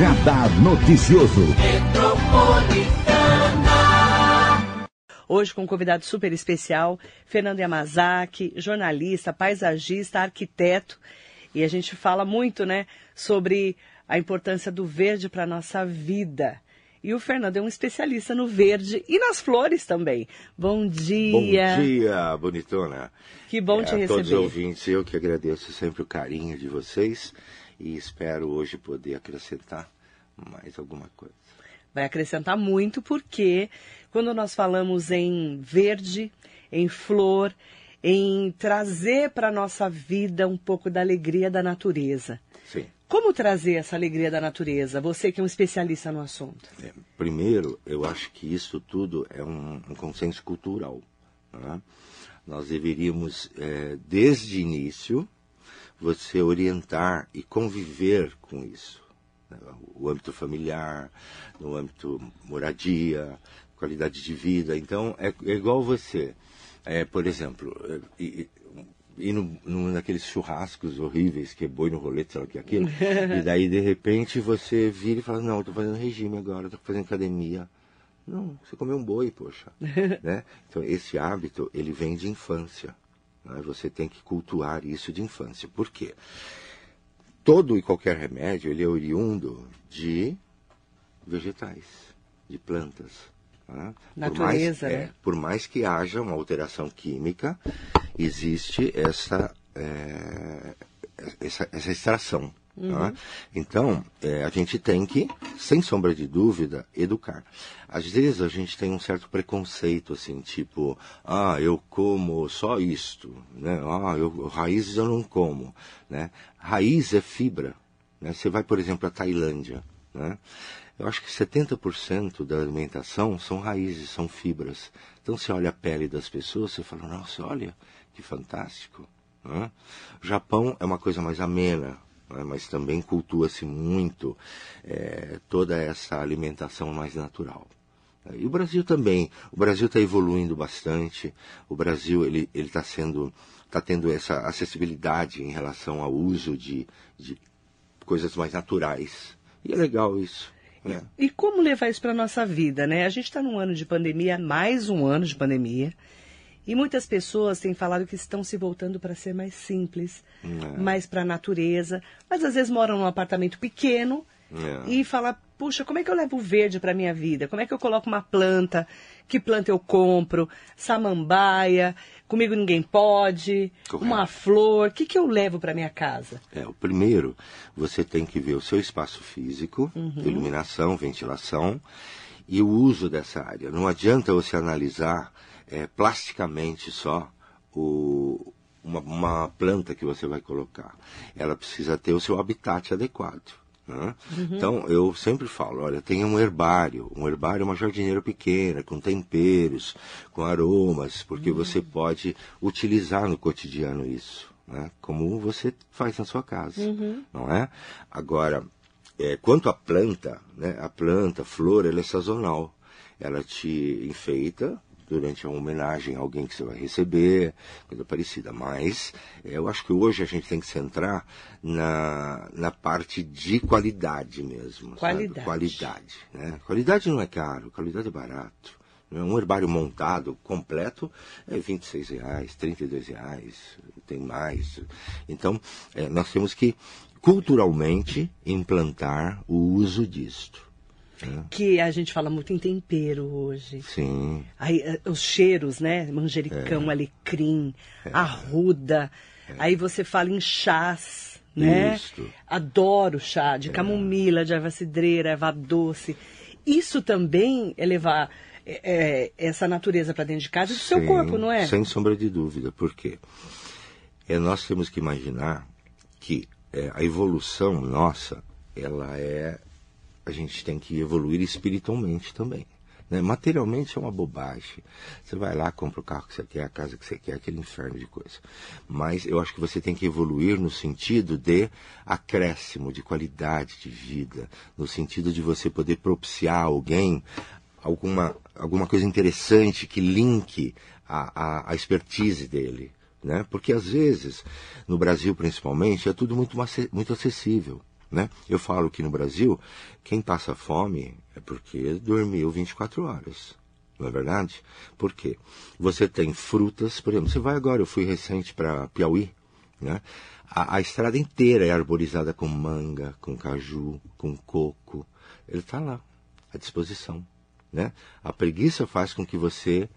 Radar Noticioso. Hoje com um convidado super especial, Fernando Yamazaki, jornalista, paisagista, arquiteto. E a gente fala muito, né, sobre a importância do verde para a nossa vida. E o Fernando é um especialista no verde e nas flores também. Bom dia. Bom dia, bonitona. Que bom é, te receber. A todos os ouvintes, eu que agradeço sempre o carinho de vocês e espero hoje poder acrescentar mais alguma coisa. Vai acrescentar muito porque quando nós falamos em verde, em flor, em trazer para a nossa vida um pouco da alegria da natureza. Sim. Como trazer essa alegria da natureza? Você que é um especialista no assunto. É, primeiro, eu acho que isso tudo é um, um consenso cultural. Né? Nós deveríamos, é, desde início, você orientar e conviver com isso. Né? O âmbito familiar, no âmbito moradia, qualidade de vida. Então, é, é igual você. É, por exemplo, é, ir no, no, naqueles churrascos horríveis, que é boi no rolete, sei lá o que é aquilo, e daí de repente você vira e fala, não, estou fazendo regime agora, estou fazendo academia. Não, você comeu um boi, poxa. né? Então esse hábito, ele vem de infância. Né? Você tem que cultuar isso de infância. Por quê? Todo e qualquer remédio, ele é oriundo de vegetais, de plantas. Né? Natureza, por mais, né? É, por mais que haja uma alteração química, existe essa, é, essa, essa, extração. Uhum. Tá? Então, é, a gente tem que, sem sombra de dúvida, educar. Às vezes a gente tem um certo preconceito, assim, tipo, ah, eu como só isto, né? Ah, eu, raízes eu não como, né? Raiz é fibra, né? Você vai, por exemplo, à Tailândia, né? Eu acho que 70% da alimentação são raízes, são fibras. Então você olha a pele das pessoas, você fala, nossa, olha, que fantástico. Né? O Japão é uma coisa mais amena, né? mas também cultua-se muito é, toda essa alimentação mais natural. E o Brasil também. O Brasil está evoluindo bastante. O Brasil ele está sendo está tendo essa acessibilidade em relação ao uso de, de coisas mais naturais. E é legal isso. É. E como levar isso para a nossa vida, né? A gente está num ano de pandemia, mais um ano de pandemia. E muitas pessoas têm falado que estão se voltando para ser mais simples, é. mais para a natureza, mas às vezes moram num apartamento pequeno é. e fala, puxa, como é que eu levo verde para minha vida? Como é que eu coloco uma planta? Que planta eu compro? Samambaia? Comigo ninguém pode? Correto. Uma flor? O que, que eu levo para minha casa? É, o primeiro, você tem que ver o seu espaço físico, uhum. iluminação, ventilação e o uso dessa área. Não adianta você analisar é, plasticamente só o, uma, uma, planta que você vai colocar. Ela precisa ter o seu habitat adequado. Né? Uhum. Então, eu sempre falo, olha, tenha um herbário. Um herbário é uma jardineira pequena, com temperos, com aromas, porque uhum. você pode utilizar no cotidiano isso. Né? Como você faz na sua casa, uhum. não é? Agora, é, quanto à planta, né? a planta, a flor, ela é sazonal. Ela te enfeita, durante a homenagem a alguém que você vai receber, coisa parecida. Mas é, eu acho que hoje a gente tem que centrar na, na parte de qualidade mesmo. Qualidade. Sabe? Qualidade. Né? Qualidade não é caro, qualidade é barato. Né? Um herbário montado, completo, é 26 reais, 32 reais, tem mais. Então, é, nós temos que culturalmente implantar o uso disto. É. Que a gente fala muito em tempero hoje. Sim. Aí, eh, os cheiros, né? Manjericão, é. alecrim, é. arruda. É. Aí você fala em chás, né? Isso. Adoro chá de é. camomila, de erva cidreira, erva doce. Isso também é levar é, essa natureza para dentro de casa e do seu corpo, não é? Sem sombra de dúvida. Por quê? É, nós temos que imaginar que a evolução nossa, ela é a gente tem que evoluir espiritualmente também. Né? Materialmente é uma bobagem. Você vai lá, compra o carro que você quer, a casa que você quer, aquele inferno de coisa. Mas eu acho que você tem que evoluir no sentido de acréscimo, de qualidade de vida, no sentido de você poder propiciar a alguém alguma, alguma coisa interessante que linke a, a, a expertise dele. Né? Porque às vezes, no Brasil principalmente, é tudo muito, muito acessível. Né? Eu falo que no Brasil, quem passa fome é porque dormiu 24 horas. Não é verdade? Por quê? Você tem frutas, por exemplo, você vai agora, eu fui recente para Piauí, né? A, a, estrada inteira é arborizada com manga, com caju, com coco. Ele está lá, à disposição. Né? A preguiça faz com que você,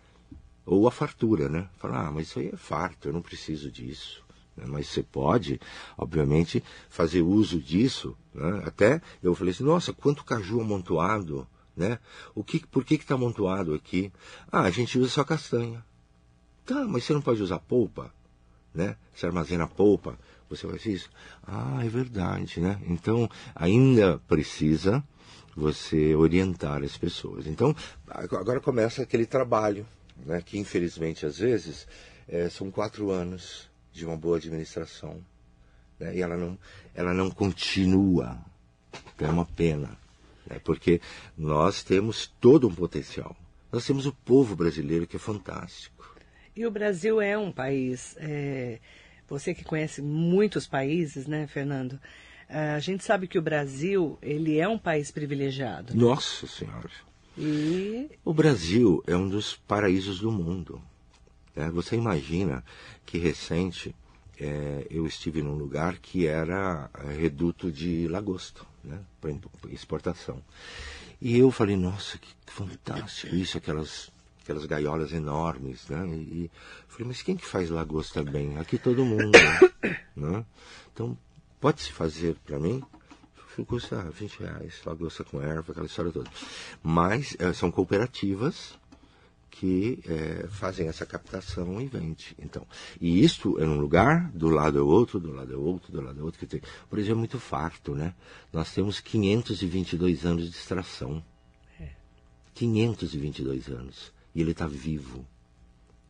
ou a fartura, né? Fala, ah, mas isso aí é farto, eu não preciso disso. Né? Mas você pode, obviamente, fazer uso disso. Né? Até eu falei assim, nossa, quanto caju amontoado, né? O que, por que está amontoado aqui? Ah, a gente usa só castanha. Tá, mas você não pode usar polpa, né? Você armazena polpa, você faz isso. Ah, é verdade, né? Então, ainda precisa você orientar as pessoas. Então, agora começa aquele trabalho, né? Que infelizmente, às vezes, é, são quatro anos de uma boa administração. Né? E ela não, ela não continua. Então é uma pena. Né? Porque nós temos todo um potencial. Nós temos o povo brasileiro que é fantástico. E o Brasil é um país. É... Você que conhece muitos países, né, Fernando? A gente sabe que o Brasil ele é um país privilegiado. Nossa Senhora. E... O Brasil é um dos paraísos do mundo. É, você imagina que recente é, eu estive num lugar que era é, reduto de lagosta, né, para exportação. E eu falei, nossa, que fantástico isso, aquelas, aquelas gaiolas enormes, né? E, e falei, mas quem que faz lagosta bem? Aqui todo mundo, né? Então, pode se fazer para mim? Custa 20 reais, lagosta com erva, aquela história toda. Mas é, são cooperativas que é, fazem essa captação e vende. Então, e isto é um lugar, do lado é outro, do lado é outro, do lado é outro. Que tem, por exemplo, é muito farto, né? Nós temos 522 anos de extração. É. 522 anos. E ele está vivo.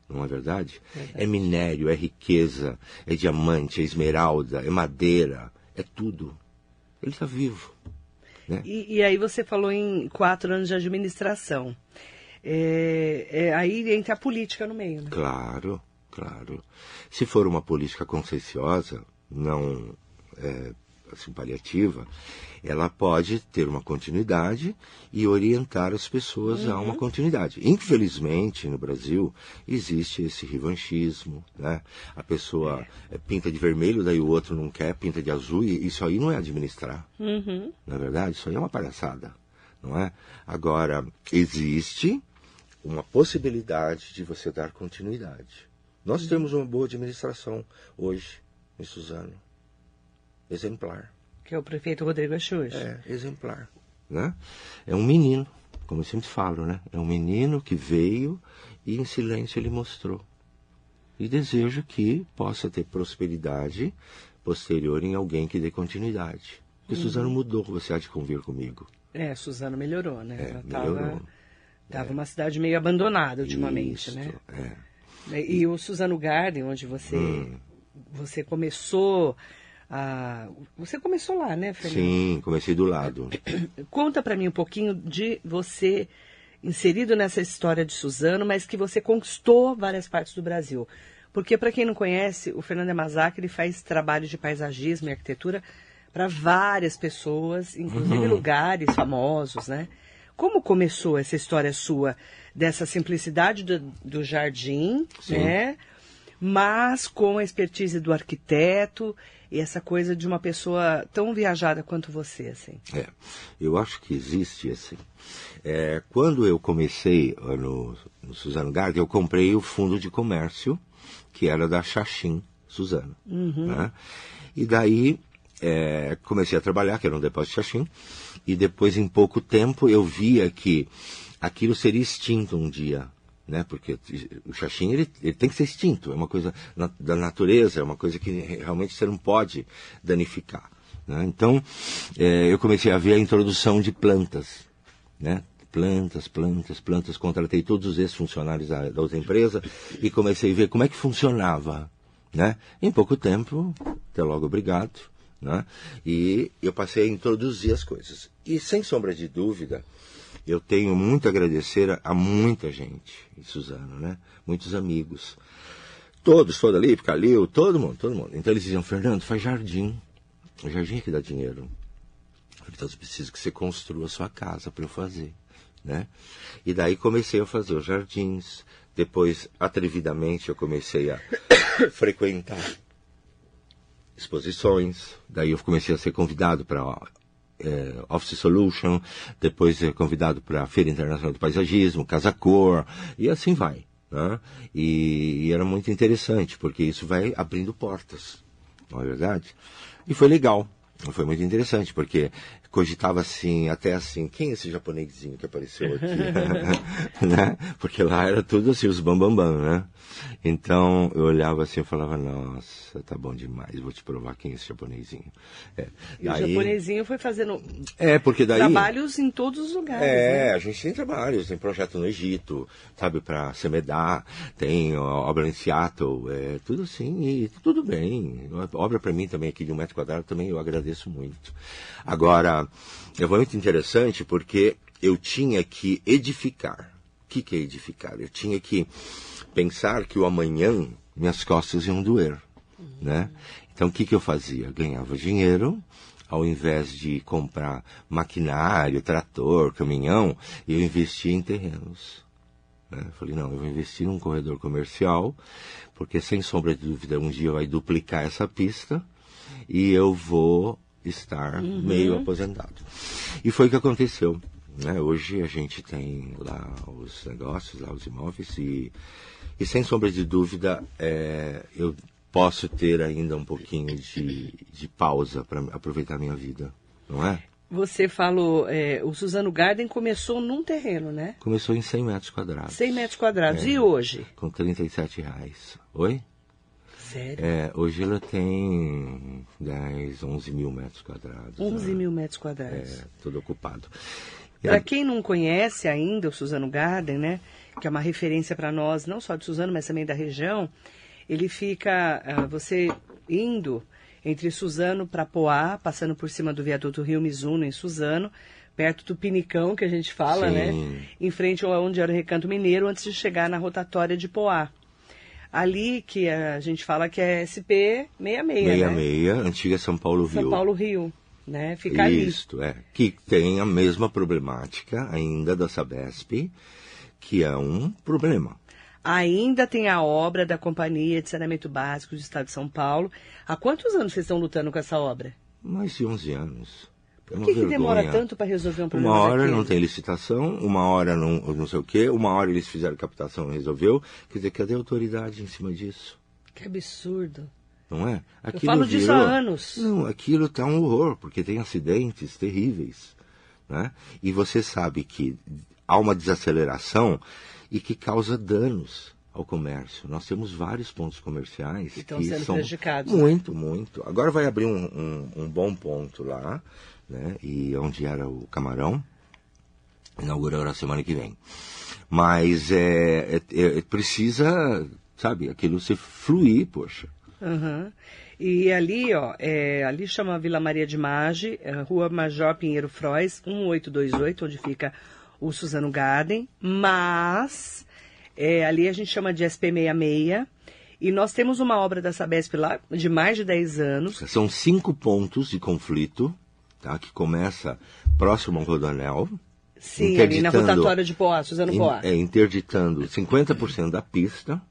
Não é verdade? verdade? É minério, é riqueza, é diamante, é esmeralda, é madeira, é tudo. Ele está vivo. Né? E, e aí você falou em quatro anos de administração é, é, aí entra a política no meio. Né? Claro, claro. Se for uma política conscienciosa, não é, assim, paliativa, ela pode ter uma continuidade e orientar as pessoas uhum. a uma uhum. continuidade. Infelizmente, no Brasil, existe esse revanchismo, né? A pessoa é. pinta de vermelho, daí o outro não quer, pinta de azul, e isso aí não é administrar. Uhum. Na é verdade, isso aí é uma palhaçada, não é? Agora, existe uma possibilidade de você dar continuidade. Nós temos uma boa administração hoje em Suzano. Exemplar. Que é o prefeito Rodrigo Axux. É, exemplar. Né? É um menino, como eu sempre falo, né? É um menino que veio e em silêncio ele mostrou. E desejo que possa ter prosperidade posterior em alguém que dê continuidade. Porque uhum. Suzano mudou, você há de convir comigo. É, Suzano melhorou, né? É, melhorou. Tava Estava é. uma cidade meio abandonada ultimamente, Isso, né? É. E, e o Suzano Garden, onde você, hum. você começou a... Você começou lá, né, Fernando? Sim, comecei do lado. Conta para mim um pouquinho de você inserido nessa história de Suzano, mas que você conquistou várias partes do Brasil. Porque, para quem não conhece, o Fernando Yamazaki ele faz trabalhos de paisagismo e arquitetura para várias pessoas, inclusive uhum. lugares famosos, né? Como começou essa história sua dessa simplicidade do, do jardim, Sim. né? Mas com a expertise do arquiteto e essa coisa de uma pessoa tão viajada quanto você, assim. É, eu acho que existe assim. É, quando eu comecei no, no Suzano Garden, eu comprei o fundo de comércio que era da Xaxim Suzano. Uhum. Né? E daí é, comecei a trabalhar, que era um depósito de Xaxim, e depois, em pouco tempo, eu via que aquilo seria extinto um dia. Né? Porque o Xaxim ele, ele tem que ser extinto, é uma coisa na, da natureza, é uma coisa que realmente você não pode danificar. Né? Então, é, eu comecei a ver a introdução de plantas. Né? plantas, plantas, plantas. Contratei todos os ex-funcionários da, da, outra empresa e comecei a ver como é que funcionava. Né? Em pouco tempo, até logo obrigado, né? E eu passei a introduzir as coisas. E sem sombra de dúvida, eu tenho muito a agradecer a, muita gente Suzano, né? Muitos amigos. Todos, toda ali, Calil, todo mundo, todo mundo. Então eles diziam, Fernando, faz jardim. O jardim é que dá dinheiro. Então eu preciso que você construa a sua casa para eu fazer, né? E daí comecei a fazer os jardins. Depois, atrevidamente, eu comecei a frequentar exposições. Daí eu comecei a ser convidado para é, Office Solution, depois é convidado para a Feira Internacional do Paisagismo, Casa Cor, e assim vai. Né? E, e, era muito interessante, porque isso vai abrindo portas, não é verdade? E foi legal, foi muito interessante, porque cogitava assim, até assim, quem é esse japonesinho que apareceu aqui? né? Porque lá era tudo assim, os bambambam, bam, bam, né? Então eu olhava assim e falava, nossa, tá bom demais, vou te provar quem é esse japonesinho. É. E daí... o japonesinho foi fazendo é, porque daí... trabalhos em todos os lugares. É, né? a gente tem trabalhos, tem projeto no Egito, sabe, para Semedar, tem obra em Seattle, é, tudo assim, e tudo bem. Obra para mim também aqui de um metro quadrado também eu agradeço muito. Agora, é muito interessante porque eu tinha que edificar. O que, que é edificar? Eu tinha que pensar que o amanhã minhas costas iam doer, uhum. né? Então o que, que eu fazia? Ganhava dinheiro, ao invés de comprar maquinário, trator, caminhão, eu investia em terrenos. Né? Falei, não, eu vou investir num corredor comercial, porque sem sombra de dúvida um dia vai duplicar essa pista e eu vou estar uhum. meio aposentado. E foi o que aconteceu. Né? Hoje a gente tem lá os negócios, lá os imóveis e, e sem sombra de dúvida é, eu posso ter ainda um pouquinho de, de pausa para aproveitar a minha vida, não é? Você falou, é, o Suzano Garden começou num terreno, né? Começou em 100 metros quadrados. 100 metros quadrados. É, e hoje? Com 37 reais. Oi? Sério? É, hoje ela tem 10, 11 mil metros quadrados. 11 né? mil metros quadrados. É, tudo ocupado. Para quem não conhece ainda o Suzano Garden, né, que é uma referência para nós, não só de Suzano, mas também da região, ele fica, uh, você indo entre Suzano para Poá, passando por cima do viaduto Rio Mizuno, em Suzano, perto do Pinicão, que a gente fala, né, Sim. né? Em frente ao onde era o Recanto Mineiro, antes de chegar na rotatória de Poá ali que a gente fala que é SP 66, 66, né? antiga São Paulo Rio. São Paulo Rio, né? Fica Isto, ali. é. Que tem a mesma problemática ainda da Sabesp, que é um problema. Ainda tem a obra da Companhia de Saneamento Básico do Estado de São Paulo. Há quantos anos vocês estão lutando com essa obra? Mais de 11 anos. Por que, que demora tanto para resolver um problema Uma hora daquele? não tem licitação, uma hora não, não sei o quê, uma hora eles fizeram captação e resolveu. Quer dizer, cadê a autoridade em cima disso? Que absurdo. Não é? Aquilo Eu falo virou... disso há anos. Não, aquilo está um horror, porque tem acidentes terríveis. Né? E você sabe que há uma desaceleração e que causa danos ao comércio. Nós temos vários pontos comerciais que, que são prejudicados. Muito, muito. Agora vai abrir um, um, um bom ponto lá, né? E onde era o Camarão, inaugurando a semana que vem. Mas é, é, é, precisa, sabe, aquilo se fluir, poxa. Uhum. E ali, ó, é, ali chama Vila Maria de Mage, é, Rua Major Pinheiro Frois, 1828, onde fica o Suzano Garden, mas é, ali a gente chama de SP66, e nós temos uma obra da Sabesp lá de mais de 10 anos. São cinco pontos de conflito tá? que começa próximo ao Rodonel. Sim, ali na rotatória de Poá, Suzano Poá. É, interditando 50% da pista,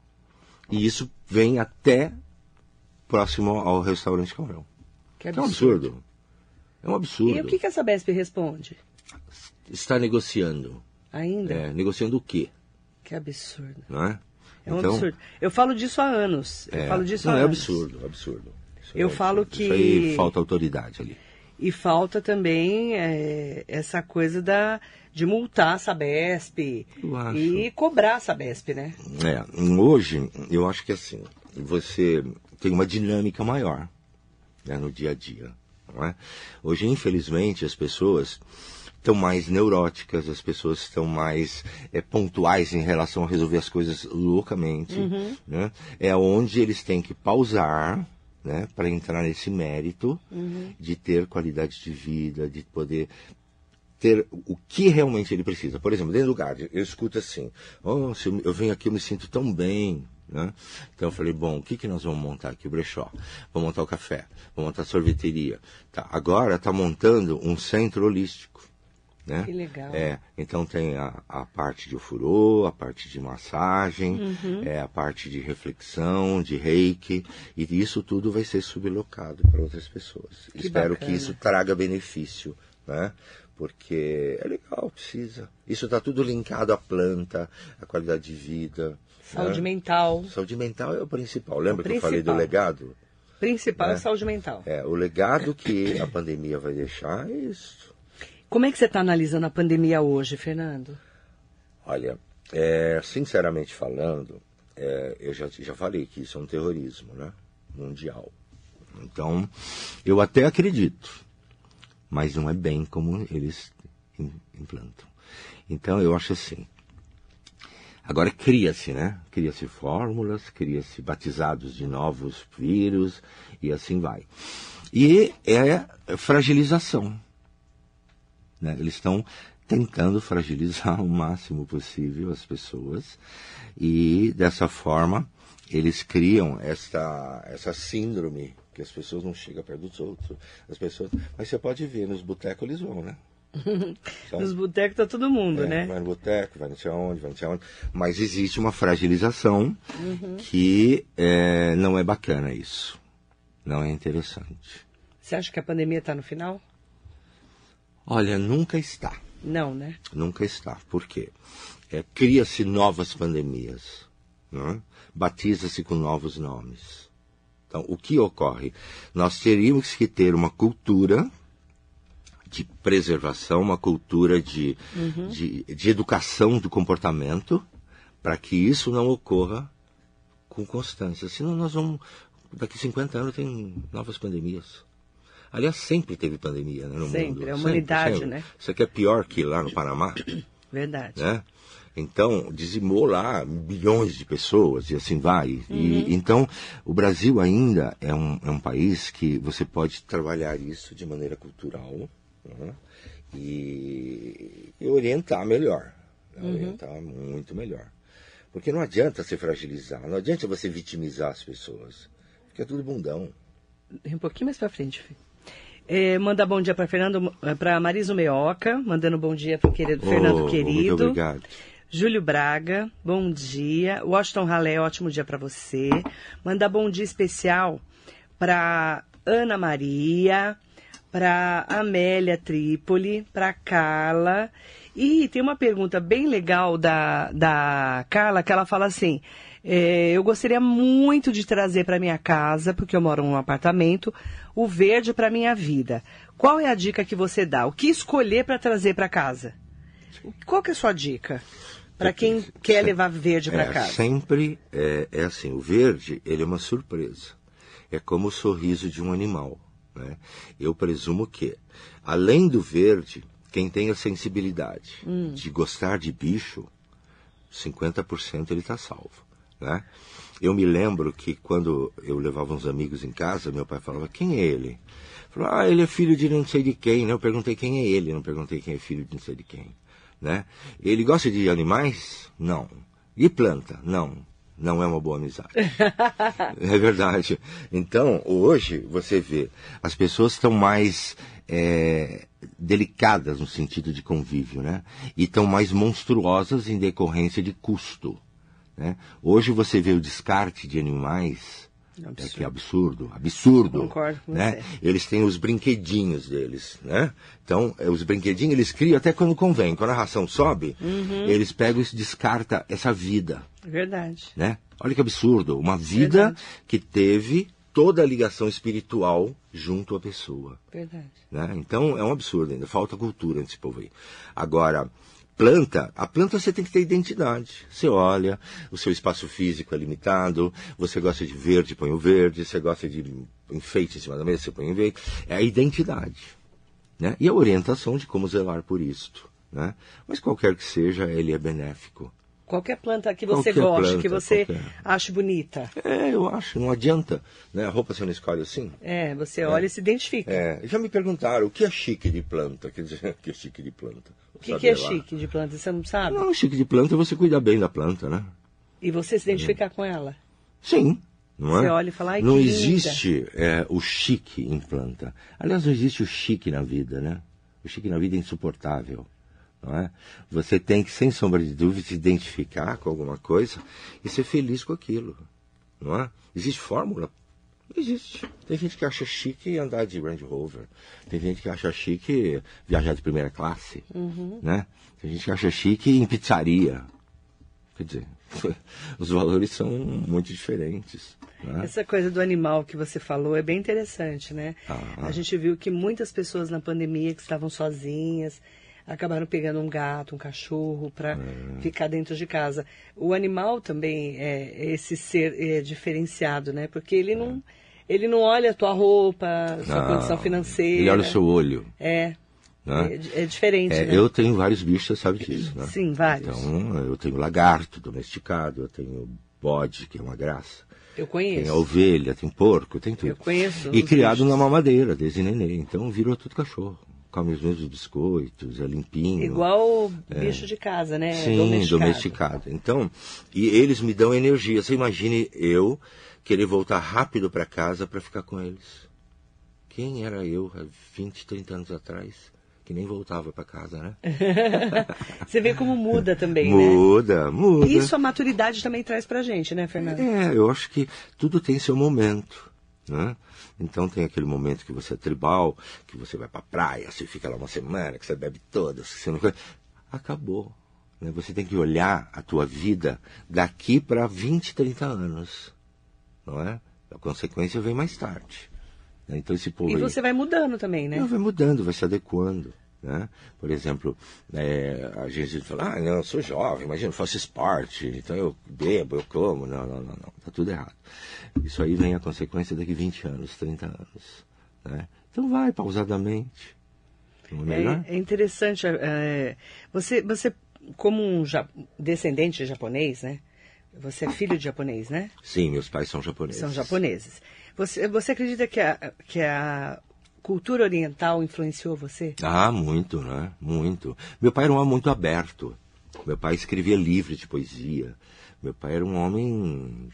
e isso vem até próximo ao restaurante Camarão. Que absurdo. É um absurdo. É um absurdo. E o que, que a Sabesp responde? Está negociando. Ainda? É, negociando o quê? Que absurdo. Não é? É um então, absurdo. Eu falo disso há anos. É, eu falo disso não, há é anos. absurdo, absurdo. Isso eu é falo absurdo. que. Isso aí falta autoridade ali. E falta também é, essa coisa da, de multar a Sabesp e cobrar a Sabesp, né? É, hoje eu acho que assim, você tem uma dinâmica maior né, no dia a dia. É? Hoje, infelizmente, as pessoas estão mais neuróticas, as pessoas estão mais é, pontuais em relação a resolver as coisas loucamente. Uhum. Né? É onde eles têm que pausar né, para entrar nesse mérito uhum. de ter qualidade de vida, de poder ter o que realmente ele precisa. Por exemplo, dentro do lugar, eu escuto assim, oh, eu venho aqui, eu me sinto tão bem, Né? Então eu falei, bom, o que, que nós vamos montar aqui? O brechó. Vamos montar o café, vamos montar a sorveteria. Tá, agora está montando um centro holístico. Né? Que legal. É, então tem a, a parte de ofurô, a parte de massagem, Uhum. é, a parte de reflexão, de reiki, e isso tudo vai ser sublocado para outras pessoas. Que Espero bacana. que isso traga benefício, né? Porque é legal, precisa. Isso está tudo linkado à planta, à qualidade de vida. Saúde né? mental. Saúde mental é o principal. Lembra O que eu falei do legado? Principal é, É. saúde mental. É, o legado que a pandemia vai deixar é isso. Como é que você está analisando a pandemia hoje, Fernando? Olha, é, sinceramente falando, é, eu já, já falei que isso é um terrorismo né, mundial. Então, eu até acredito, mas não é bem como eles im- implantam. Então, eu acho assim. Agora cria-se, né? Cria-se fórmulas, cria-se batizados de novos vírus e assim vai. E é fragilização né? Eles estão tentando fragilizar o máximo possível as pessoas e dessa forma eles criam essa essa síndrome que as pessoas não chegam perto dos outros. As pessoas, mas você pode ver nos botecos eles vão, né? Então, Nos botecos tá todo mundo, é, né? Vai no boteco, vai não sei aonde, vai não sei aonde. Mas existe uma fragilização que é, não é bacana isso. Não é interessante. Você acha que a pandemia está no final? Olha, nunca está. Não, né? Nunca está. Por quê? É, Cria-se novas pandemias. né? Batiza-se com novos nomes. Então, o que ocorre? Nós teríamos que ter uma cultura de preservação, uma cultura de, de, de educação do comportamento, para que isso não ocorra com constância. Senão nós vamos. Daqui 50 anos tem novas pandemias. Aliás, sempre teve pandemia né, no Sempre, mundo. a humanidade, né? Isso aqui é pior que lá no Panamá, Verdade. né? Então, dizimou lá milhões de pessoas e assim vai. E, então, o Brasil ainda é um, é um país que você pode trabalhar isso de maneira cultural né? e, e orientar melhor. né? Orientar muito melhor. Porque não adianta se fragilizar, não adianta você vitimizar as pessoas. Fica tudo bundão. Um pouquinho mais pra frente, Fê. É, manda bom dia para Fernando, para Marisa Meoca, mandando bom dia para o querido Fernando Oh, querido. Muito obrigado. Júlio Braga, bom dia. Washington Ralé, ótimo dia para você. Mandar bom dia especial para Ana Maria, para Amélia Trípoli, para Carla. E tem uma pergunta bem legal da, da Carla, que ela fala assim: é, eu gostaria muito de trazer para minha casa, porque eu moro num apartamento, o verde para minha vida. Qual é a dica que você dá? O que escolher para trazer para casa? Qual que é a sua dica? Para quem quer Sempre- levar verde para é, casa? Sempre é, é assim, o verde, ele é uma surpresa. É como o sorriso de um animal. Né? Eu presumo que, além do verde, quem tem a sensibilidade Hum. de gostar de bicho, 50% ele está salvo. Né? Eu me lembro que quando eu levava uns amigos em casa, meu pai falava, quem é ele? Falou, ah, ele é filho de não sei de quem, né? Eu perguntei quem é ele, não perguntei quem é filho de não sei de quem, né? Ele gosta de animais? Não. E planta? Não. Não é uma boa amizade. é verdade. Então, hoje, você vê, as pessoas estão mais é, delicadas no sentido de convívio, né? E estão mais monstruosas em decorrência de custo. Né? Hoje você vê o descarte de animais, é que é absurdo, absurdo. Concordo com né? você. Eles têm os brinquedinhos deles, né? Então, é, os brinquedinhos eles criam até quando convém. Quando a ração sobe, Uhum. eles pegam e descarta essa vida, Verdade. né? Olha que absurdo, uma vida Verdade. que teve toda a ligação espiritual junto à pessoa. Verdade. Né? Então é um absurdo ainda, falta cultura nesse povo aí. Agora, planta, a planta você tem que ter identidade. Você olha, o seu espaço físico é limitado, você gosta de verde, põe o verde, você gosta de enfeite em cima da mesa, você põe o enfeite. É a identidade. Né? E a orientação de como zelar por isto. Né? Mas qualquer que seja, ele é benéfico. Qualquer planta que você Qualquer goste, planta, que você qualquer. ache bonita. É, eu acho, não adianta. Né? A roupa você não escolhe assim? É, você olha e se identifica. É, já me perguntaram o que é chique de planta. Quer dizer, o que é chique de planta? O que, que é lá. chique de planta? Você não sabe? Não, chique de planta é você cuidar bem da planta, né? E você se identificar com ela? Sim. Não Você é? olha e fala, "Ai, não que linda." existe é, o chique em planta. Aliás, não existe o chique na vida, né? O chique na vida é insuportável. É? Você tem que, sem sombra de dúvida, se identificar com alguma coisa e ser feliz com aquilo. Não é? Existe fórmula? Não existe. Tem gente que acha chique andar de Range Rover. Tem gente que acha chique viajar de primeira classe. Né? Tem gente que acha chique em pizzaria. Quer dizer, os valores são muito diferentes. Né? Essa coisa do animal que você falou é bem interessante, né? Ah. A gente viu que muitas pessoas na pandemia que estavam sozinhas acabaram pegando um gato, um cachorro para É. ficar dentro de casa. O animal também é esse ser é diferenciado, né? Porque ele não ele não olha a tua roupa, a sua Não, condição financeira. Ele olha o seu olho. É. Né? É, é diferente, É, né? Eu tenho vários bichos, você sabe disso, né? Sim, vários. Então, eu tenho lagarto domesticado, eu tenho bode, que é uma graça. Eu Tem conheço. a ovelha, tem porco, tem tudo. Eu conheço E criado bichos. na mamadeira, desde neném. Então virou tudo cachorro. Come os mesmos biscoitos, é limpinho. Igual bicho de casa, né? Sim, domesticado. Então, e eles me dão energia. Você imagine eu querer voltar rápido para casa para ficar com eles. Quem era eu há 20, 30 anos atrás? Que nem voltava para casa, né? Você vê como muda também, né? Muda, muda. Isso a maturidade também traz pra gente, né, Fernando? É, eu acho que tudo tem seu momento, né? Então tem aquele momento que você é tribal, que você vai pra praia, você fica lá uma semana, que você bebe todas, que você não... Acabou. Né? Você tem que olhar a tua vida daqui para 20, 30 anos, não é? A consequência vem mais tarde. né? Então esse povo E aí- você vai mudando também, né? não, vai mudando, vai se adequando. Né? Por exemplo, é, a gente fala, ah, não, eu sou jovem, imagina, eu faço esporte, então eu bebo, eu como. Não, não, não, não, tá tudo errado. Isso aí vem a consequência daqui 20 anos, 30 anos. Né? Então vai pausadamente. É? É, é interessante. é, você, você, como um ja- descendente de japonês, né? Você é filho de japonês, né? Sim, meus pais são japoneses. São japoneses. Você, você acredita que a, que a cultura oriental influenciou você? Ah, muito, né? Muito. Meu pai era um homem muito aberto. Meu pai escrevia livros de poesia. Meu pai era um homem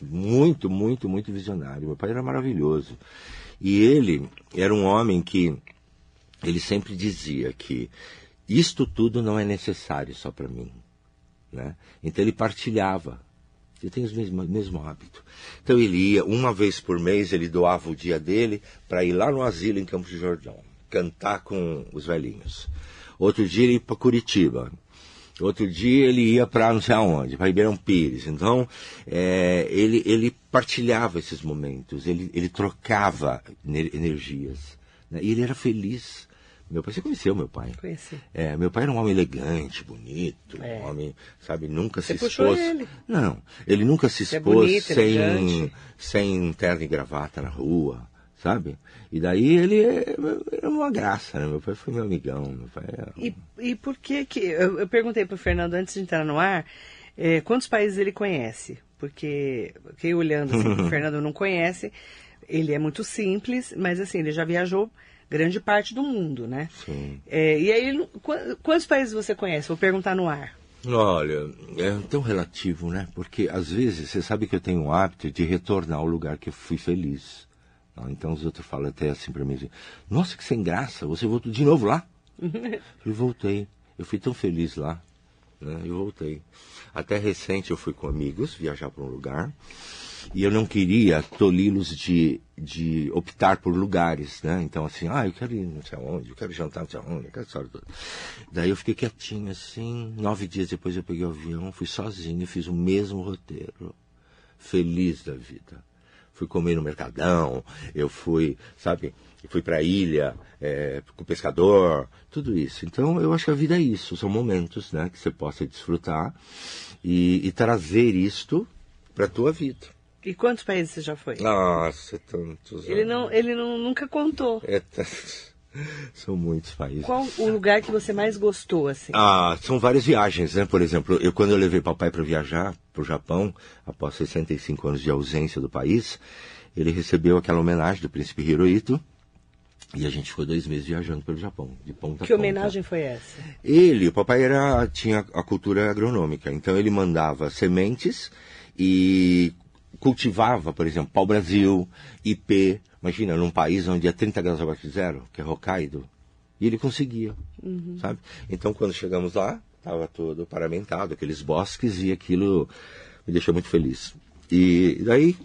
muito, muito, muito visionário. Meu pai era maravilhoso. E ele era um homem que ele sempre dizia que isto tudo não é necessário só para mim, né? Então ele partilhava. Ele tem o mesmo, mesmo hábito. Então ele ia, uma vez por mês, ele doava o dia dele para ir lá no asilo em Campos de Jordão, cantar com os velhinhos. Outro dia ele ia para Curitiba. Outro dia ele ia para não sei aonde, para Ribeirão Pires. Então, é, ele, ele partilhava esses momentos, ele, ele trocava ener- energias. né? E ele era feliz. Meu pai, você conheceu meu pai? Conheci. É, meu pai era um homem elegante, bonito, É. um homem, sabe, nunca Você se expôs. ele. Não, ele nunca se é expôs bonito, sem, elegante. sem terno e gravata na rua, sabe? E daí ele é, era uma graça, né? Meu pai foi meu amigão, meu pai era... E, e por que que... Eu, eu perguntei para o Fernando antes de entrar no ar, eh, quantos países ele conhece? Porque, fiquei olhando assim, o Fernando não conhece, ele é muito simples, mas assim, ele já viajou grande parte do mundo, né? Sim. Eh, e aí, quantos países você conhece? Vou perguntar no ar. Olha, é tão relativo, né? Porque às vezes você sabe que eu tenho o hábito de retornar ao lugar que eu fui feliz. Então os outros falam até assim pra mim, assim, nossa, que sem graça, você voltou de novo lá? eu voltei, eu fui tão feliz lá, né? Eu voltei. Até recente eu fui com amigos viajar para um lugar e eu não queria tolhi-los de, de optar por lugares, né? Então assim, ah, eu quero ir não sei aonde, eu quero jantar não sei aonde, essa história toda. Daí eu fiquei quietinho assim, nove dias depois eu peguei o avião, fui sozinho, fiz o mesmo roteiro, feliz da vida. Fui comer no Mercadão, eu fui, sabe, fui pra ilha, é, com o pescador, tudo isso. Então eu acho que a vida é isso, são momentos, né, que você possa desfrutar e, e trazer isto pra tua vida. E quantos países você já foi? Nossa, tantos. Ele não, ele não, nunca contou. É, são muitos países. Qual o lugar que você mais gostou, assim? Ah, são várias viagens, né? Por exemplo, eu quando eu levei papai para viajar para o Japão, após 65 anos de ausência do país, ele recebeu aquela homenagem do príncipe Hirohito E a gente ficou dois meses viajando pelo Japão, de ponta a Que ponta. homenagem foi essa? Ele, o papai era, tinha a cultura agronômica, então ele mandava sementes e cultivava, por exemplo, pau-brasil, IP. Imagina, num país onde é 30 graus abaixo de zero, que é Hokkaido. E ele conseguia, sabe? Então, quando chegamos lá, estava todo paramentado, aqueles bosques, e aquilo me deixou muito feliz. E daí,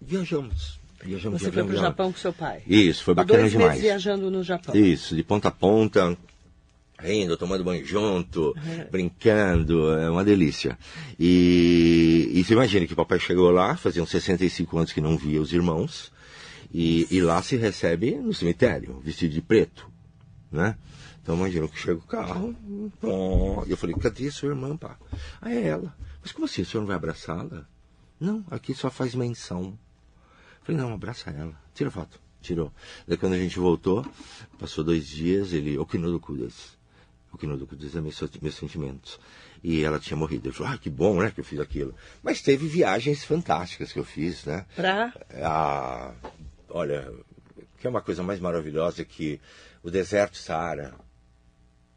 viajamos. Viajamos, Você foi viajamos, para o. Japão com seu pai. Isso, foi bacana dois demais. meses viajando no Japão. Isso, de ponta a ponta, rindo, tomando banho junto, brincando, é uma delícia. E, e você imagina que o papai chegou lá, fazia uns 65 anos que não via os irmãos, e, e lá se recebe no cemitério, vestido de preto, né? Então imagina que chega o carro, e eu falei, cadê sua irmã, pá? Ah, é ela. Mas como assim, o senhor não vai abraçá-la? Não, aqui só faz menção. Falei, não, abraça ela. Tira foto. Tirou. Daí quando a gente voltou, passou dois dias, ele, Okinodokudas. Okinodokudas é meus, meus sentimentos. E ela tinha morrido. Eu falei, ah, que bom, né, que eu fiz aquilo. Mas teve viagens fantásticas que eu fiz, né? Pra... Ah, olha, que é uma coisa mais maravilhosa que o deserto Saara.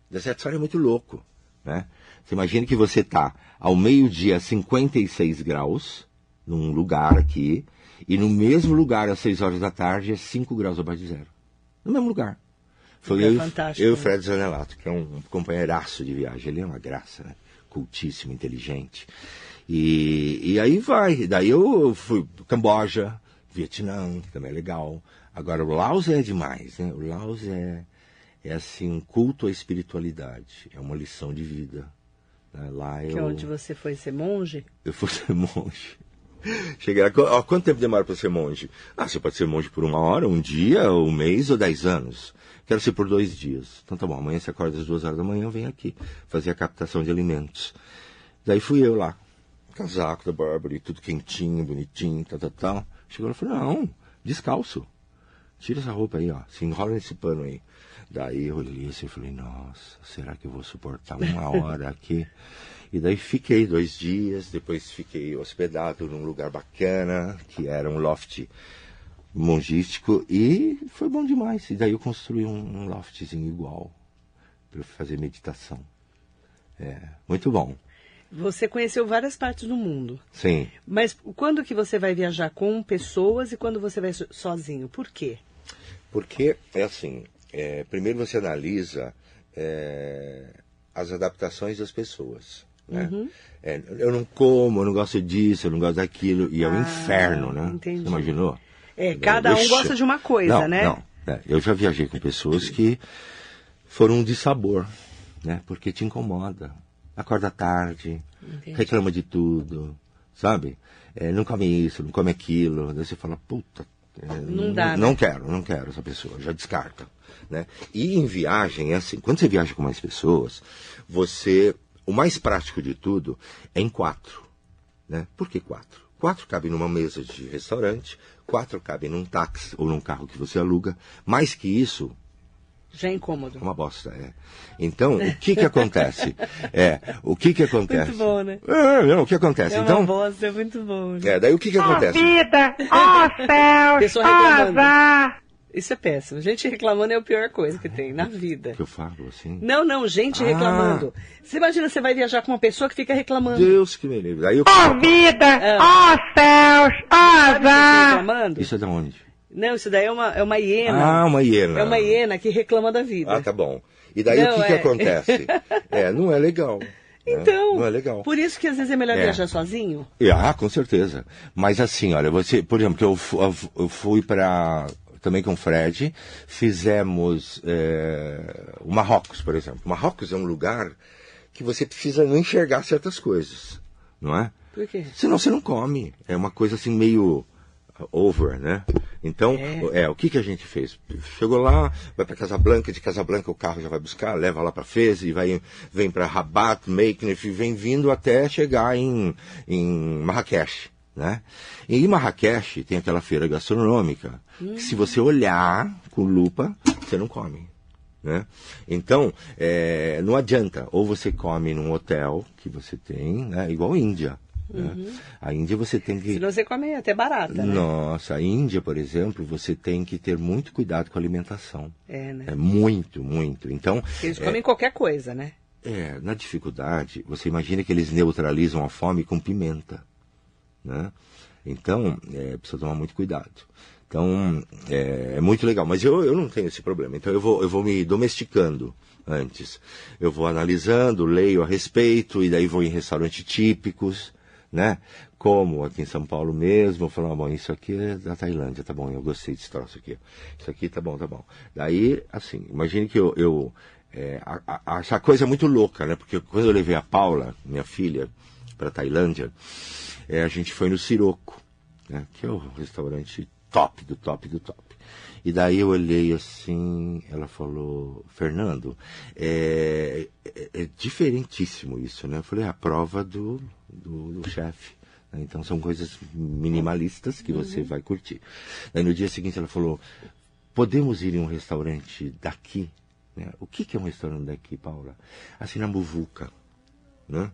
O deserto Saara é muito louco, né? Você imagina que você está ao meio-dia a 56 graus, num lugar aqui, e no mesmo lugar às 6 horas da tarde é 5 graus abaixo de zero. No mesmo lugar. Foi É eu, fantástico, eu e o né? Fred Zanelato, que é um companheiraço de viagem. Ele é uma graça, né? Cultíssimo, inteligente. E, e aí vai. Daí eu fui pro Camboja, Vietnã, que também é legal. Agora, o Laos é demais, né? O Laos é, é assim, um culto à espiritualidade. É uma lição de vida. né? Lá eu... Que é onde você foi ser monge? Eu fui ser monge. Cheguei lá, ó, quanto tempo demora para ser monge? Ah, você pode ser monge por uma hora, um dia, um mês ou dez anos. Quero ser por dois dias. Então tá bom, amanhã você acorda às duas horas da manhã, vem aqui fazer a captação de alimentos. Daí fui eu lá, casaco da Burberry, tudo quentinho, bonitinho, tal, tal, tal. Chegou lá e falou, não, descalço. Tira essa roupa aí, ó, se enrola nesse pano aí. Daí eu olhei assim e falei, nossa, será que eu vou suportar uma hora aqui? E daí fiquei dois dias, depois fiquei hospedado num lugar bacana, que era um loft mongístico, e foi bom demais. E daí eu construí um, um loftzinho igual, para fazer meditação. É, muito bom. Você conheceu várias partes do mundo. Sim. Mas quando que você vai viajar com pessoas e quando você vai so- sozinho? Por quê? Porque é assim, é, primeiro você analisa é, as adaptações das pessoas. Né? Uhum. É, eu não como, eu não gosto disso, eu não gosto daquilo, e é o Ah, inferno, né? entendi. Você imaginou? É, cada um gosta de uma coisa, não, né? Não, é, eu já viajei com pessoas que foram de sabor, né? Porque te incomoda. Acorda tarde, Entendi. reclama de tudo, sabe? É, não come isso, não come aquilo. Daí você fala, puta, é, Não dá, né? Não quero, não quero essa pessoa, já descarta. Né? E em viagem, é assim, quando você viaja com mais pessoas, você. O mais prático de tudo é em quatro. Né? Por que quatro? Quatro cabem numa mesa de restaurante, quatro cabem num táxi ou num carro que você aluga. Mais que isso, Já é incômodo. é uma bosta. É. Então, o que que acontece? É, o que que acontece? Muito bom, né? É, não, o que acontece? É uma então, bosta, é muito bom. né? é, daí o que que acontece? vida, ó céus, Pessoa ó reclamando. azar. Isso é péssimo. Gente reclamando é a pior coisa que tem na vida. que eu falo assim? Não, não, gente Ah. reclamando. Você imagina, você vai viajar com uma pessoa que fica reclamando. Deus que me livre. Daí eu... Ó vida, ó céus, ó Sabe quem tá azar. reclamando? Isso é da onde? Não, isso daí é uma, é uma hiena. Ah, uma hiena. É uma hiena que reclama da vida. Ah, tá bom. E daí Não, o que, que é. acontece? É, não é legal. né? Então, Não é legal. por isso que às vezes é melhor É. viajar sozinho. Ah, com certeza. Mas assim, olha, você, por exemplo, que eu, eu fui para também com o Fred, fizemos é, o Marrocos, por exemplo. Marrocos é um lugar que você precisa não enxergar certas coisas, não é? Por quê? Senão você não come. É uma coisa assim meio over, né? Então, É. é, o que que a gente fez? Chegou lá, vai para Casablanca, de Casablanca o carro já vai buscar, leva lá para Fez e vai vem para Rabat, Mequinef, e vem vindo até chegar em em Marrakech, né? Em Marrakech tem aquela feira gastronômica, que se você olhar com lupa, você não come. Né? Então, é, não adianta. Ou você come num hotel que você tem, né? igual Índia. né? A Índia você tem que. Senão você come até barata, né? Nossa, a Índia, por exemplo, você tem que ter muito cuidado com a alimentação. É, né? É muito, muito. Então, Eles comem qualquer coisa, né? é, na dificuldade, você imagina que eles neutralizam a fome com pimenta, né? Então, é, precisa tomar muito cuidado. Então, é, é muito legal. Mas eu, eu não tenho esse problema. Então, eu vou, eu vou me domesticando antes. Eu vou analisando, leio a respeito, e daí vou em restaurantes típicos, né? Como aqui em São Paulo mesmo, eu falo, ah, bom, isso aqui é da Tailândia, tá bom, eu gostei desse troço aqui. Isso aqui tá bom, tá bom. Daí, assim, imagine que eu, eu é, a, a, essa coisa é muito louca, né? Porque quando eu levei a Paula, minha filha, para Tailândia, é, a gente foi no Siroco, né? Que é o restaurante top do top do top. E daí eu olhei assim, ela falou, Fernando, é, é, é diferentíssimo isso, né? Eu falei, é a prova do, do, do chefe. né? Então são coisas minimalistas que você vai curtir. Daí no dia seguinte ela falou, podemos ir em um restaurante daqui? Né? O que, que é um restaurante daqui, Paula? Assim, na Muvuca, né?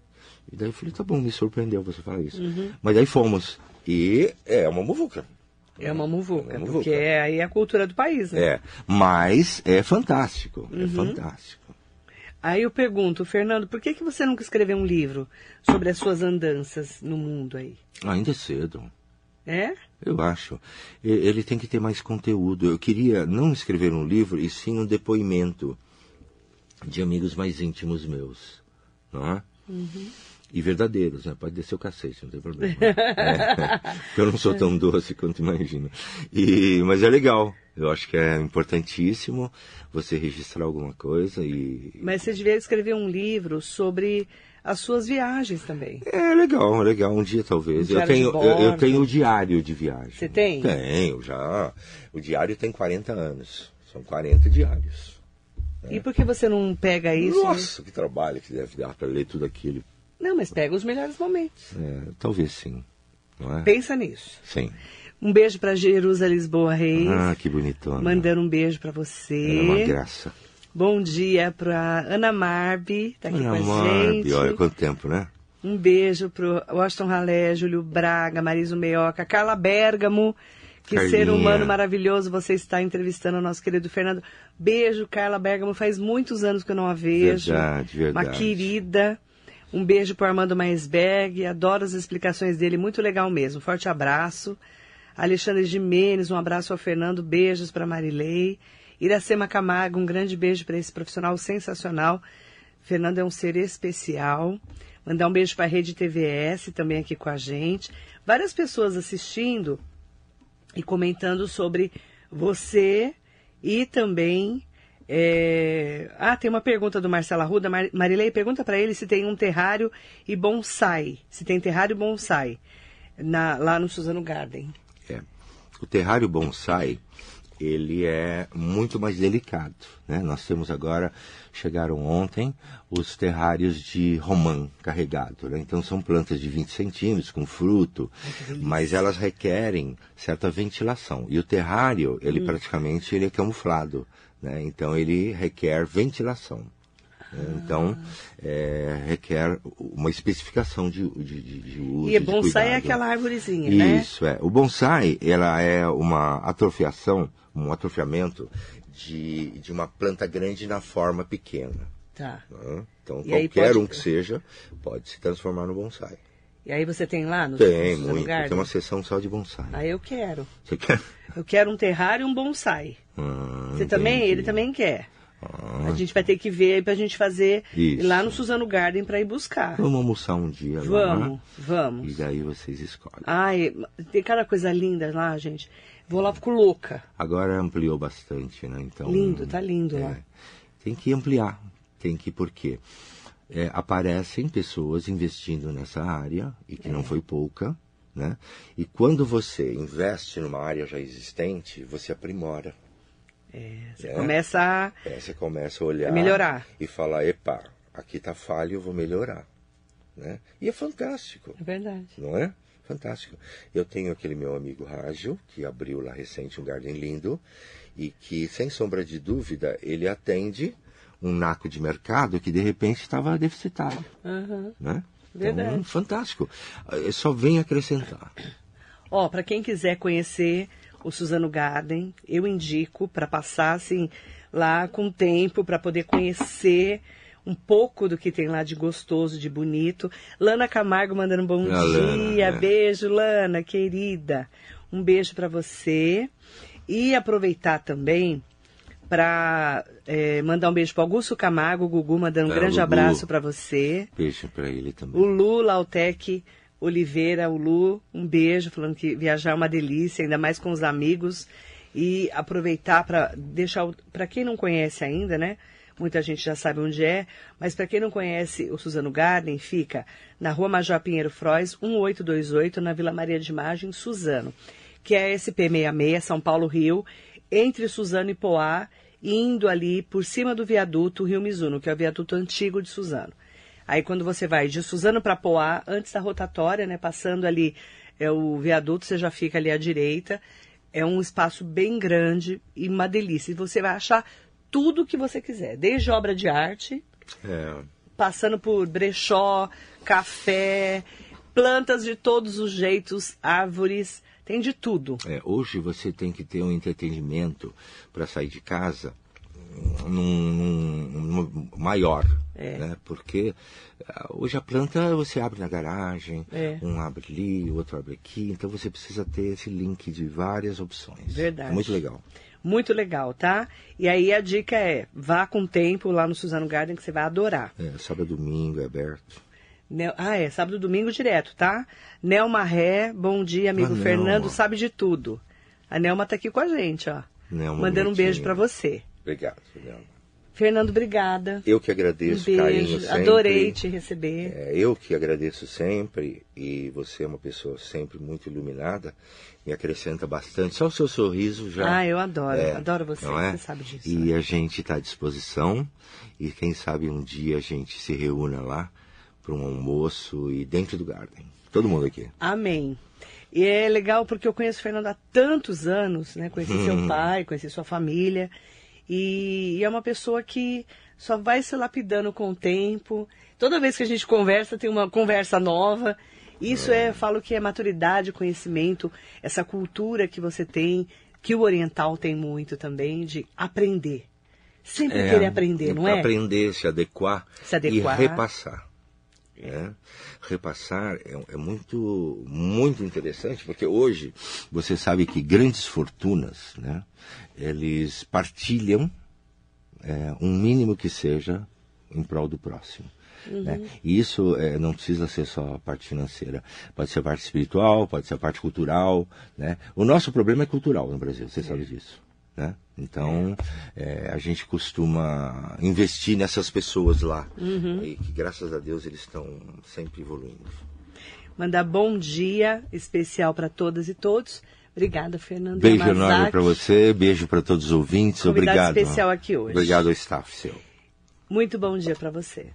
E daí eu falei, tá bom, me surpreendeu você falar isso. Mas daí fomos. E é uma muvuca. É uma muvuca, É uma porque muvuca. é, aí é a cultura do país, né? É, mas é fantástico, é fantástico. Aí eu pergunto, Fernando, por que, que você nunca escreveu um livro sobre as suas andanças no mundo aí? Ainda é cedo, É? eu acho. Ele tem que ter mais conteúdo. Eu queria não escrever um livro, e sim um depoimento de amigos mais íntimos meus, não é? E verdadeiros, né? Pode descer o cacete, não tem problema. É. Eu não sou tão doce quanto imagina. E, mas é legal. Eu acho que é importantíssimo você registrar alguma coisa e, Mas você devia escrever um livro sobre as suas viagens também. É legal, é legal. Um dia talvez. Um eu tenho, eu, eu tenho o diário de viagem. Você tem? Tenho, já. O diário tem 40 anos. São 40 diários. E por que você não pega isso? Nossa, que trabalho que deve dar para ler tudo aquilo. Não, mas pega os melhores momentos. É, talvez sim. É? Pensa nisso. Sim. Um beijo pra Jerusa Lisboa Reis. Ah, que bonitona. Mandando um beijo pra Ela é uma você. graça. Bom dia pra Ana Marbi, tá aqui Ana com a Marbi, gente. olha quanto tempo, né? Um beijo pro Washington Ralé, Júlio Braga, Mariso Meioca, Carla Bergamo. Que ser Carlinha. humano maravilhoso você está entrevistando o nosso querido Fernando. Beijo, Carla Bergamo. Faz muitos anos que eu não a vejo. Verdade, verdade. Uma querida. Um beijo pro Armando Maisberg. Adoro as explicações dele. Muito legal mesmo. Forte abraço. Alexandre Jimenez, um abraço ao Fernando. Beijos para Marilei. Iracema Camargo, um grande beijo para esse profissional sensacional. Fernando é um ser especial. Mandar um beijo para a Rede TVS, também aqui com a gente. Várias pessoas assistindo e comentando sobre você e também. É, Ah, tem uma pergunta do Marcelo Arruda. Mar... Marilei, pergunta para ele se tem um terrário e bonsai. Se tem terrário e bonsai na... lá no Suzano Garden. É. O terrário bonsai, ele é muito mais delicado. Né? Nós temos agora, chegaram ontem, os terrários de romã carregado. Né? Então são plantas de 20 centímetros, com fruto, mas elas requerem certa ventilação. E o terrário, ele praticamente ele é camuflado. Né? Então ele requer ventilação. né? Então, é, requer uma especificação de, de, de, de uso. E bonsai é aquela árvorezinha, né? Isso, é. O bonsai, ela é uma atrofiação, um atrofiamento de, de uma planta grande na forma pequena. Tá. né? Então, E qualquer pode- um que seja, pode se transformar no bonsai. E aí você tem lá no Tem, Suzano muito. Garden? Tem uma seção só de bonsai. Aí eu quero. Você quer? Eu quero um terrário e um bonsai. Ah, Você também? entendi. Ele também quer. Ah, A gente vai ter que ver aí pra gente fazer Isso. lá no Suzano Garden pra ir buscar. Vamos almoçar um dia lá. Vamos, E vamos. daí vocês escolhem. Ai, tem cada coisa linda lá, gente. Vou lá, fico louca. Agora ampliou bastante, né? Então, Lindo, tá lindo lá. É, tem que ampliar, tem que porque é, aparecem pessoas investindo nessa área e que não É. foi pouca, né? E quando você investe numa área já existente, você aprimora. É, você É. começa a... É, você começa a olhar Melhorar. e falar, epa, aqui tá falho, eu vou melhorar, né? E é fantástico. É verdade. não é? Fantástico. Eu tenho aquele meu amigo Rágio, que abriu lá recente um Garden lindo, e que, sem sombra de dúvida, ele atende um naco de mercado que de repente estava deficitário. Aham. Né? Verdade. Então, fantástico. É, Só vem acrescentar. Ó, para quem quiser conhecer o Suzano Garden, eu indico para passar assim lá com tempo para poder conhecer um pouco do que tem lá de gostoso, de bonito. Lana Camargo mandando um bom A Lana, dia, é. beijo Lana, querida. Um beijo para você e aproveitar também para mandar um beijo para Augusto Camargo, Gugu mandando um É, grande Gugu. abraço para você. Beijo para ele também. O Lu Lautec Oliveira, o Lu, um beijo, falando que viajar é uma delícia, ainda mais com os amigos. E aproveitar para deixar, para quem não conhece ainda, né? Muita gente já sabe onde é, mas para quem não conhece o Suzano Garden, fica na Rua Major Pinheiro Frois, 1828, na Vila Maria de Imagem, Suzano, que é SP66, São Paulo, Rio, entre Suzano e Poá, indo ali por cima do viaduto Rio Mizuno, que é o viaduto antigo de Suzano. Aí quando você vai de Suzano para Poá, antes da rotatória, né, passando ali é o viaduto, você já fica ali à direita. É um espaço bem grande e uma delícia. E você vai achar tudo o que você quiser, desde obra de arte, É, passando por brechó, café, plantas de todos os jeitos, árvores, tem de tudo. é, hoje você tem que ter um entretenimento para sair de casa num, num- num maior, É. né? Porque ah, hoje a planta você abre na garagem, É. um abre ali, o outro abre aqui, então você precisa ter esse link de várias opções. Verdade. É muito legal. Muito legal, tá? E aí a dica é, vá com tempo lá no Suzano Garden que você vai adorar. É, sábado e domingo é aberto. Nel- Ah, é, sábado e domingo direto, tá? Nelma Ré, bom dia, amigo Ah, Fernando, Nelma. sabe de tudo. A Nelma tá aqui com a gente, ó. Nelma, Mandando um beijo pra você. Obrigado, Nelma. Fernando, obrigada. Eu que Um agradeço, carinho beijo. sempre. Adorei te receber. É, eu que agradeço sempre e você é uma pessoa sempre muito iluminada, me acrescenta bastante. Só o seu sorriso já. Ah, eu adoro, É, adoro você, é? você sabe disso. E né? a gente está à disposição e quem sabe um dia a gente se reúna lá para um almoço e dentro do Garden. Todo mundo aqui. Amém. E é legal porque eu conheço o Fernando há tantos anos, né? Conheci seu pai, conheci sua família. E, e é uma pessoa que só vai se lapidando com o tempo. Toda vez que a gente conversa, tem uma conversa nova. Isso é, falo que é maturidade, conhecimento, essa cultura que você tem, que o oriental tem muito também, de aprender. Sempre querer aprender, não é? Aprender, se adequar, Se adequar. e repassar. Né? Repassar é, é muito, muito interessante, porque hoje você sabe que grandes fortunas, né, eles partilham é, um mínimo que seja em prol do próximo. né? E isso é, não precisa ser só a parte financeira, pode ser a parte espiritual, pode ser a parte cultural. Né? O nosso problema é cultural no Brasil, você sabe disso. Né? Então, é, a gente costuma investir nessas pessoas lá, e que graças a Deus eles estão sempre evoluindo. Mandar bom dia especial para todas e todos. Obrigada, Fernando. Beijo enorme para você, beijo para todos os ouvintes, Convidado obrigado. especial aqui hoje. Obrigado ao staff seu. Muito bom dia para você.